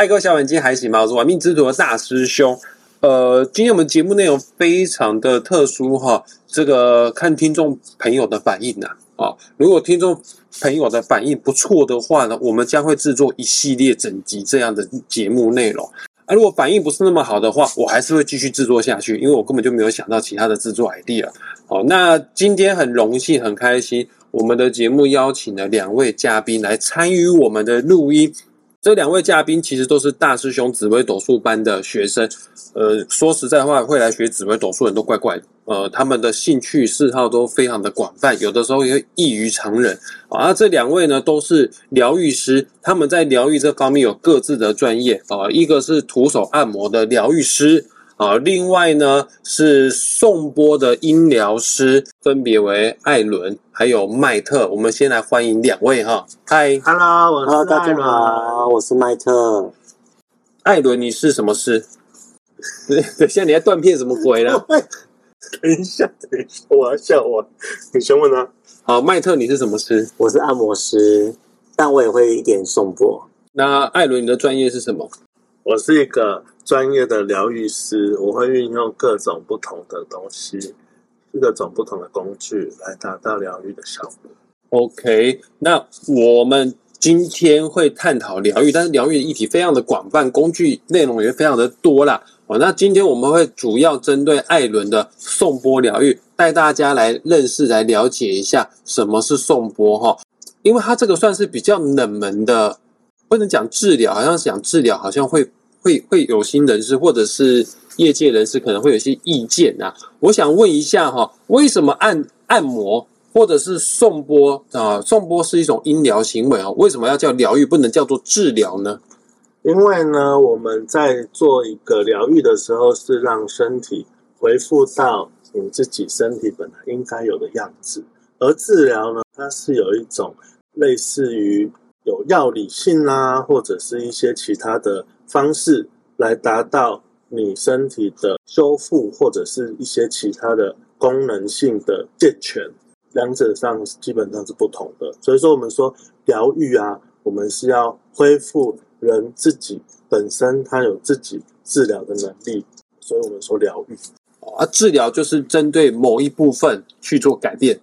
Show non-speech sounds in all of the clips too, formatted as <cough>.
嗨，各位小伙伴，今天还行吗？我是玩命之徒的大师兄。呃，今天我们节目内容非常的特殊哈，这个看听众朋友的反应呐啊，如果听众朋友的反应不错的话呢，我们将会制作一系列整集这样的节目内容。啊，如果反应不是那么好的话，我还是会继续制作下去，因为我根本就没有想到其他的制作 idea。好，那今天很荣幸、很开心，我们的节目邀请了两位嘉宾来参与我们的录音。这两位嘉宾其实都是大师兄紫薇斗数班的学生，呃，说实在话，会来学紫薇斗数人都怪怪的，呃，他们的兴趣嗜好都非常的广泛，有的时候也异于常人啊。这两位呢都是疗愈师，他们在疗愈这方面有各自的专业啊，一个是徒手按摩的疗愈师。啊，另外呢是颂钵的音疗师，分别为艾伦还有麦特。我们先来欢迎两位哈。嗨，Hello，我是大家好，我是麦特。艾伦，你是什么师？等一下，你在断片什么鬼呢？<laughs> 等一下，等一下，我要笑我。你先问啊。好，麦特，你是什么师？我是按摩师，但我也会一点颂钵。那艾伦，你的专业是什么？我是一个。专业的疗愈师，我会运用各种不同的东西，各种不同的工具来达到疗愈的效果。OK，那我们今天会探讨疗愈，但是疗愈的议题非常的广泛，工具内容也非常的多啦。哦，那今天我们会主要针对艾伦的颂钵疗愈，带大家来认识、来了解一下什么是颂钵哈，因为它这个算是比较冷门的，不能讲治疗，好像讲治疗好像会。会会有心人士或者是业界人士可能会有些意见啊，我想问一下哈，为什么按按摩或者是送波啊？送波是一种医疗行为啊，为什么要叫疗愈，不能叫做治疗呢？因为呢，我们在做一个疗愈的时候，是让身体恢复到你自己身体本来应该有的样子，而治疗呢，它是有一种类似于有药理性啊，或者是一些其他的。方式来达到你身体的修复，或者是一些其他的功能性的健全，两者上基本上是不同的。所以说，我们说疗愈啊，我们是要恢复人自己本身他有自己治疗的能力，所以我们说疗愈啊，治疗就是针对某一部分去做改变，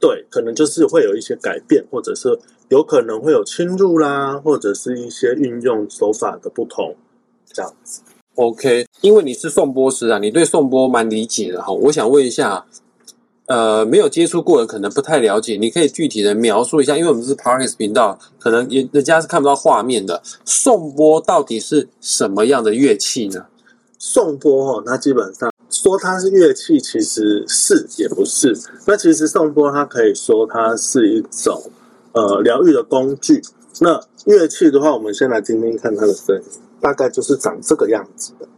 对，可能就是会有一些改变，或者是。有可能会有侵入啦，或者是一些运用手法的不同，这样子。OK，因为你是送波师啊，你对送波蛮理解的哈。我想问一下，呃，没有接触过的可能不太了解，你可以具体的描述一下，因为我们是 Parkes 频道，可能也人家是看不到画面的。送波到底是什么样的乐器呢？送波哦，那基本上说它是乐器，其实是也不是。那其实颂钵，它可以说它是一种。呃，疗愈的工具。那乐器的话，我们先来听听看它的声音，大概就是长这个样子的。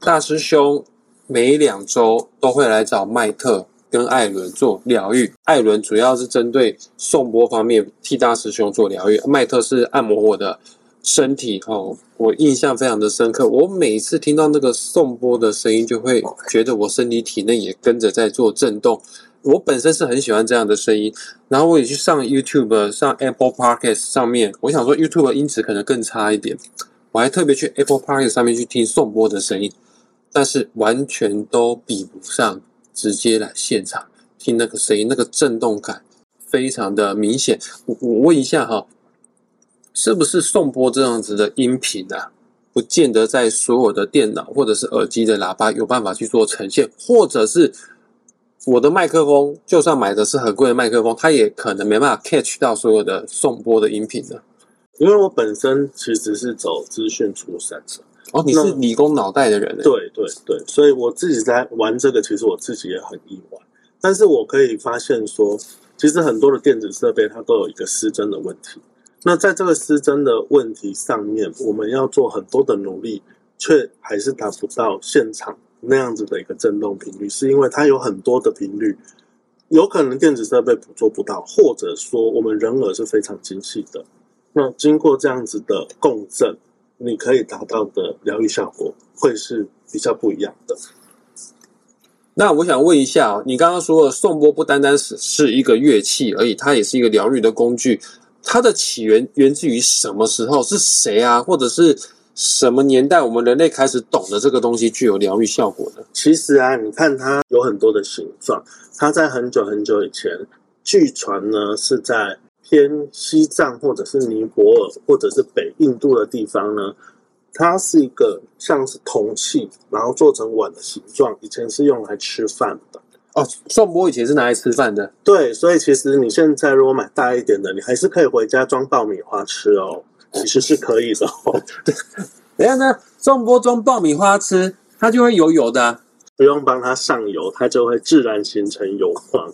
大师兄每两周都会来找麦特跟艾伦做疗愈。艾伦主要是针对颂波方面替大师兄做疗愈，麦特是按摩我的身体哦。我印象非常的深刻，我每次听到那个颂波的声音，就会觉得我身体体内也跟着在做震动。我本身是很喜欢这样的声音，然后我也去上 YouTube、上 Apple Podcast 上面，我想说 YouTube 音质可能更差一点，我还特别去 Apple Park 上面去听颂钵的声音，但是完全都比不上直接来现场听那个声音，那个震动感非常的明显。我我问一下哈，是不是颂钵这样子的音频啊，不见得在所有的电脑或者是耳机的喇叭有办法去做呈现，或者是？我的麦克风，就算买的是很贵的麦克风，它也可能没办法 catch 到所有的送播的音频的。因为我本身其实是走资讯出身的。哦，你是理工脑袋的人。对对对，所以我自己在玩这个，其实我自己也很意外。但是我可以发现说，其实很多的电子设备它都有一个失真的问题。那在这个失真的问题上面，我们要做很多的努力，却还是达不到现场。那样子的一个震动频率，是因为它有很多的频率，有可能电子设备捕捉不到，或者说我们人耳是非常精细的。那经过这样子的共振，你可以达到的疗愈效果会是比较不一样的。那我想问一下，你刚刚说的颂钵不单单是是一个乐器而已，它也是一个疗愈的工具。它的起源源自于什么时候？是谁啊？或者是？什么年代我们人类开始懂得这个东西具有疗愈效果呢？其实啊，你看它有很多的形状。它在很久很久以前，据传呢是在偏西藏或者是尼泊尔或者是北印度的地方呢，它是一个像是铜器，然后做成碗的形状。以前是用来吃饭的哦。宋钵以前是拿来吃饭的。对，所以其实你现在如果买大一点的，你还是可以回家装爆米花吃哦。其实是可以的。<laughs> 对，等下呢，宋波装爆米花吃，它就会油油的，不用帮它上油，它就会自然形成油状。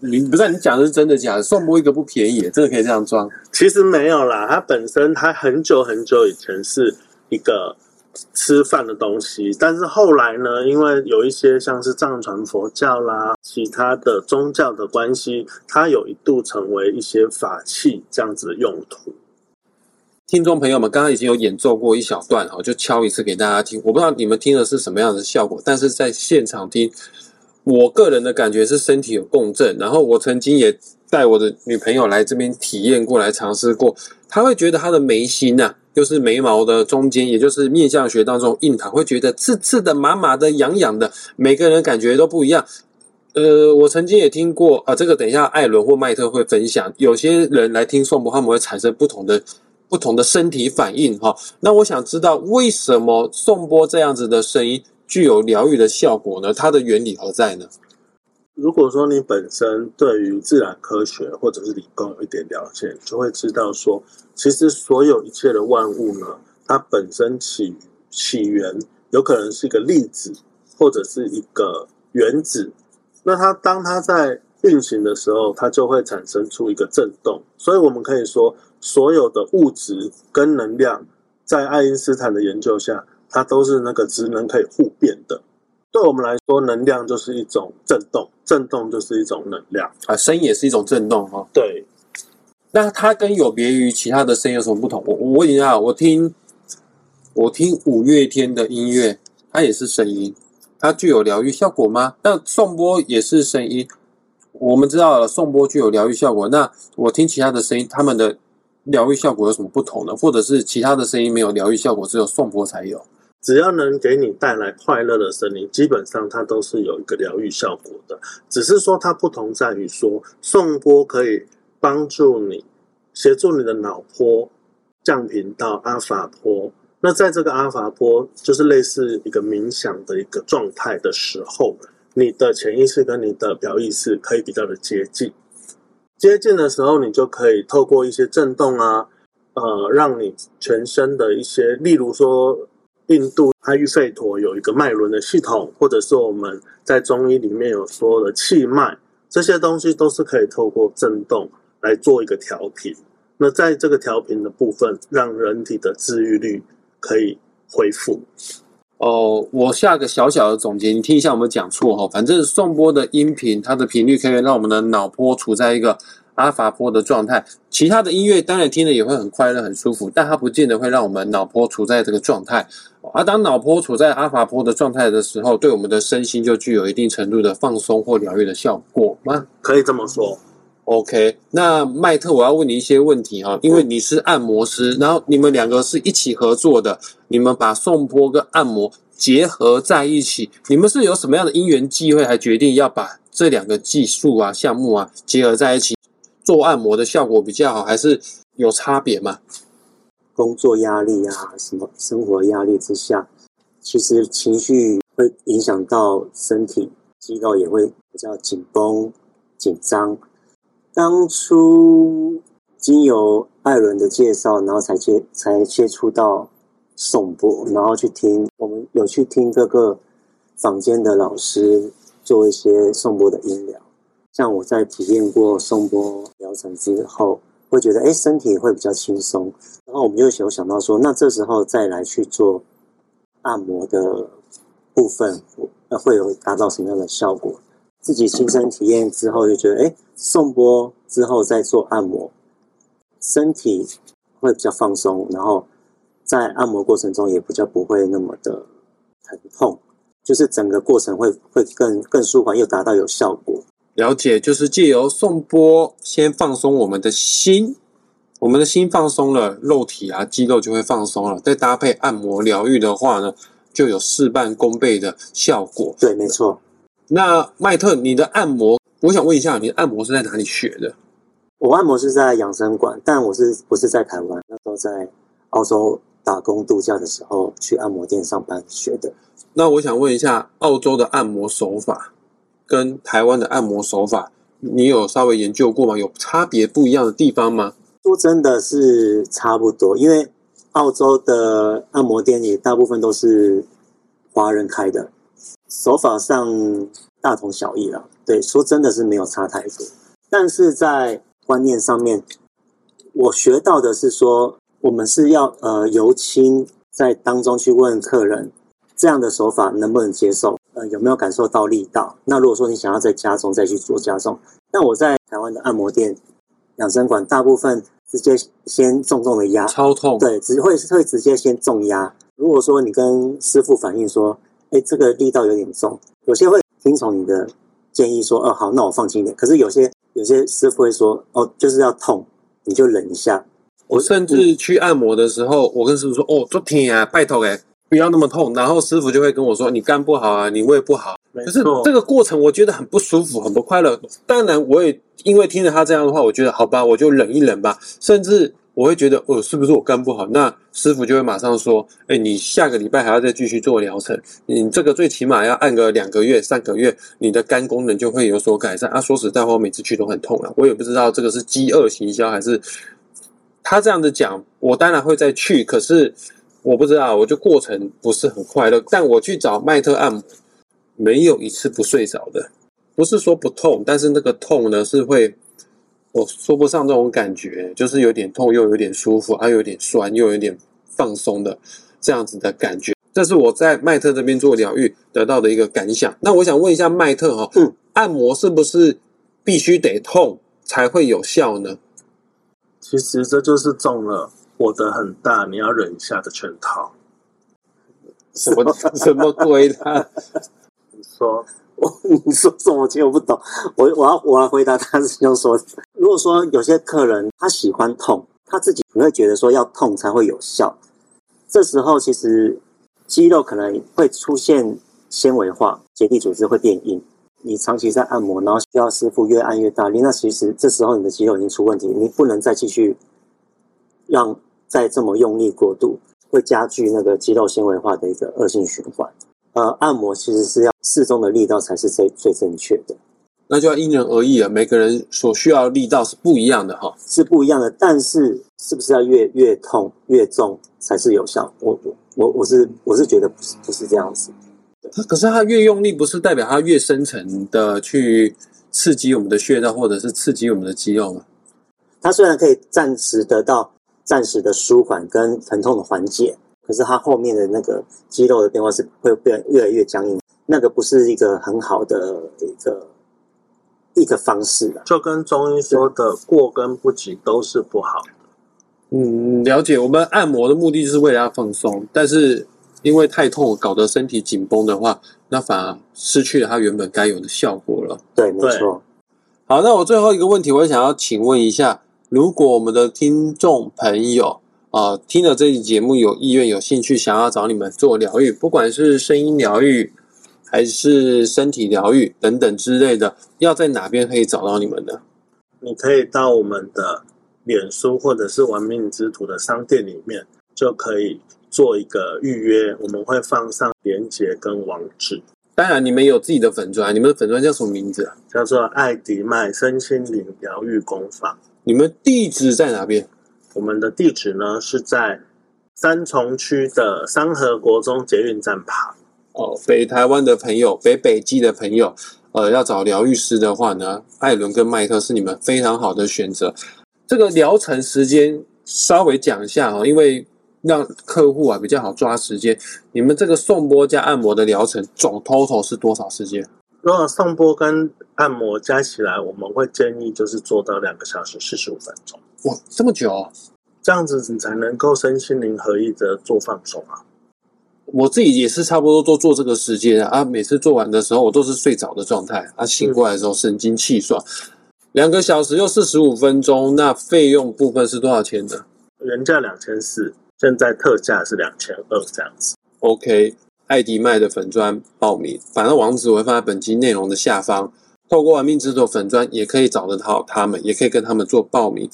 你不是你讲的是真的假的？送波一个不便宜，真的可以这样装？其实没有啦，它本身它很久很久以前是一个吃饭的东西，但是后来呢，因为有一些像是藏传佛教啦，其他的宗教的关系，它有一度成为一些法器这样子的用途。听众朋友们，刚刚已经有演奏过一小段哈，就敲一次给大家听。我不知道你们听的是什么样的效果，但是在现场听，我个人的感觉是身体有共振。然后我曾经也带我的女朋友来这边体验过来尝试过，她会觉得她的眉心呐，就是眉毛的中间，也就是面相学当中印堂，会觉得刺刺的、麻麻的、痒痒的。每个人感觉都不一样。呃，我曾经也听过啊，这个等一下艾伦或麦特会分享。有些人来听颂钵，他们会产生不同的。不同的身体反应，哈，那我想知道为什么颂钵这样子的声音具有疗愈的效果呢？它的原理何在呢？如果说你本身对于自然科学或者是理工有一点了解，就会知道说，其实所有一切的万物呢，它本身起起源有可能是一个粒子或者是一个原子，那它当它在运行的时候，它就会产生出一个震动，所以我们可以说。所有的物质跟能量，在爱因斯坦的研究下，它都是那个职能可以互变的。对我们来说，能量就是一种震动，震动就是一种能量啊，声音也是一种震动哈。对，那它跟有别于其他的声音有什么不同？我我问一下，我听我听五月天的音乐，它也是声音，它具有疗愈效果吗？那颂钵也是声音，我们知道了颂钵具有疗愈效果，那我听其他的声音，他们的。疗愈效果有什么不同呢？或者是其他的声音没有疗愈效果，只有颂钵才有？只要能给你带来快乐的声音，基本上它都是有一个疗愈效果的。只是说它不同在于说，颂钵可以帮助你协助你的脑波降频到阿法波。那在这个阿法波，就是类似一个冥想的一个状态的时候，你的潜意识跟你的表意识可以比较的接近。接近的时候，你就可以透过一些震动啊，呃，让你全身的一些，例如说，印度阿育吠陀有一个脉轮的系统，或者是我们在中医里面有说的气脉，这些东西都是可以透过震动来做一个调频。那在这个调频的部分，让人体的治愈率可以恢复。哦，我下个小小的总结，你听一下有没有讲错哈？反正颂钵的音频，它的频率可以让我们的脑波处在一个阿法波的状态。其他的音乐当然听了也会很快乐、很舒服，但它不见得会让我们脑波处在这个状态。而当脑波处在阿法波的状态的时候，对我们的身心就具有一定程度的放松或疗愈的效果吗？可以这么说。OK，那麦特，我要问你一些问题哈，因为你是按摩师，然后你们两个是一起合作的，你们把颂钵跟按摩结合在一起，你们是有什么样的因缘际会，还决定要把这两个技术啊、项目啊结合在一起，做按摩的效果比较好，还是有差别吗？工作压力啊，什么生活压力之下，其实情绪会影响到身体，肌肉也会比较紧绷、紧张。当初经由艾伦的介绍，然后才接才接触到颂钵，然后去听，我们有去听各个坊间的老师做一些颂钵的音疗。像我在体验过颂钵疗程之后，会觉得哎身体会比较轻松，然后我们就有想到说，那这时候再来去做按摩的部分，呃会有达到什么样的效果？自己亲身体验之后，就觉得哎，颂钵之后再做按摩，身体会比较放松，然后在按摩过程中也比较不会那么的疼痛，就是整个过程会会更更舒缓，又达到有效果。了解，就是借由颂钵先放松我们的心，我们的心放松了，肉体啊肌肉就会放松了，再搭配按摩疗愈的话呢，就有事半功倍的效果。对，没错。那麦特，你的按摩，我想问一下，你的按摩是在哪里学的？我按摩是在养生馆，但我是不是在台湾？那时候在澳洲打工度假的时候，去按摩店上班学的。那我想问一下，澳洲的按摩手法跟台湾的按摩手法，你有稍微研究过吗？有差别不一样的地方吗？说真的是差不多，因为澳洲的按摩店里大部分都是华人开的，手法上大同小异了。对，说真的是没有差太多，但是在观念上面，我学到的是说，我们是要呃由轻在当中去问客人，这样的手法能不能接受？呃，有没有感受到力道？那如果说你想要再加重，再去做加重，那我在台湾的按摩店、养生馆，大部分直接先重重的压，超痛，对，只会会直接先重压。如果说你跟师傅反映说，哎，这个力道有点重，有些会听从你的建议说，哦，好，那我放轻一点。可是有些有些师傅会说，哦，就是要痛，你就忍一下。我甚至去按摩的时候，我跟师傅说：“哦，昨天啊，拜托哎，不要那么痛。”然后师傅就会跟我说：“你肝不好啊，你胃不好。”可是这个过程我觉得很不舒服，很不快乐。当然，我也因为听了他这样的话，我觉得好吧，我就忍一忍吧。甚至我会觉得，哦，是不是我肝不好？那师傅就会马上说：“哎，你下个礼拜还要再继续做疗程，你这个最起码要按个两个月、三个月，你的肝功能就会有所改善。”啊，说实在话，我每次去都很痛啊，我也不知道这个是饥饿行销还是。他这样子讲，我当然会再去，可是我不知道，我就过程不是很快乐。但我去找麦特按摩，没有一次不睡着的，不是说不痛，但是那个痛呢是会，我说不上这种感觉，就是有点痛，又有点舒服，还有点酸，又有点放松的这样子的感觉。这是我在麦特这边做疗愈得到的一个感想。那我想问一下麦特哈，嗯，按摩是不是必须得痛才会有效呢？其实这就是中了我的很大，你要忍一下的圈套。什么 <laughs> 什么鬼的？你说我你说什么？其实我不懂。我我要我要回答他是用说，如果说有些客人他喜欢痛，他自己不会觉得说要痛才会有效，这时候其实肌肉可能会出现纤维化，结缔组织会变硬。你长期在按摩，然后需要师傅越按越大力，那其实这时候你的肌肉已经出问题，你不能再继续让再这么用力过度，会加剧那个肌肉纤维化的一个恶性循环。呃，按摩其实是要适中的力道才是最最正确的，那就要因人而异了，每个人所需要的力道是不一样的哈。是不一样的。但是是不是要越越痛越重才是有效？我我我我是我是觉得不是不是这样子。他可是它越用力，不是代表它越深层的去刺激我们的穴道，或者是刺激我们的肌肉吗？它虽然可以暂时得到暂时的舒缓跟疼痛的缓解，可是它后面的那个肌肉的变化是会变越来越僵硬，那个不是一个很好的一个一个方式啊。就跟中医说的过跟不及都是不好的。嗯，了解。我们按摩的目的就是为了要放松，但是因为太痛搞得身体紧绷的话，那反而失去了它原本该有的效果了。对，没错。好，那我最后一个问题，我想要请问一下，如果我们的听众朋友啊、呃听了这期节目有意愿、有兴趣，想要找你们做疗愈，不管是声音疗愈还是身体疗愈等等之类的，要在哪边可以找到你们呢？你可以到我们的脸书或者是玩命之徒的商店里面，就可以做一个预约，我们会放上链接跟网址，当然，你们有自己的粉砖，你们的粉砖叫什么名字啊？叫做艾迪麦身心灵疗愈工坊。你们地址在哪边？我们的地址呢是在三重区的三河国中捷运站旁。哦，北台湾的朋友，北北基的朋友，呃，要找疗愈师的话呢，艾伦跟麦克是你们非常好的选择。这个疗程时间稍微讲一下哦，因为让客户啊比较好抓时间。你们这个送波加按摩的疗程总 total 是多少时间？如果上波跟按摩加起来，我们会建议就是做到两个小时四十五分钟，哇，这么久、哦！这样子你才能够身心灵合一的做放松啊。我自己也是差不多都做这个时间啊，啊每次做完的时候我都是睡着的状态，啊，醒过来的时候神清气爽。两个小时又四十五分钟，那费用部分是多少钱呢原价两千四，现在特价是两千二这样子。？OK，艾迪麦的粉砖报名，反正网址我会放在本期内容的下方。透过玩命之手粉砖也可以找得到他们，也可以跟他们做报名。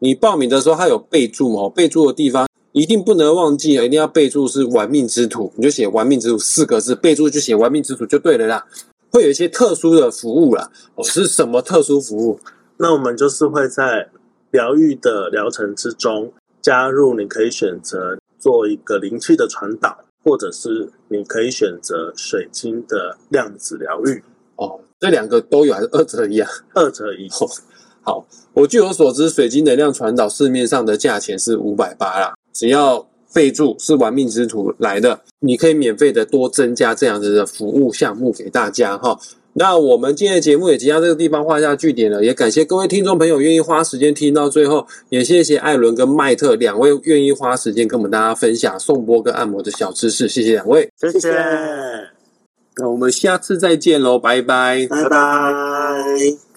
你报名的时候，他有备注哦，备注的地方一定不能忘记啊，一定要备注是“玩命之徒”，你就写“玩命之徒”四个字，备注就写“玩命之徒”就对了啦。会有一些特殊的服务啦，哦，是什么特殊服务？那我们就是会在疗愈的疗程之中加入，你可以选择做一个灵气的传导，或者是你可以选择水晶的量子疗愈，哦，这两个都有还是二者一样？二者一。好，我据我所知，水晶能量传导市面上的价钱是五百八啦，只要备注是玩命之徒来的，你可以免费的多增加这样子的服务项目给大家哈。那我们今天的节目也即将这个地方画下句点了，也感谢各位听众朋友愿意花时间听到最后，也谢谢艾伦跟麦特两位愿意花时间跟我们大家分享颂钵跟按摩的小知识，谢谢两位。谢谢。那我们下次再见喽，拜拜。拜拜。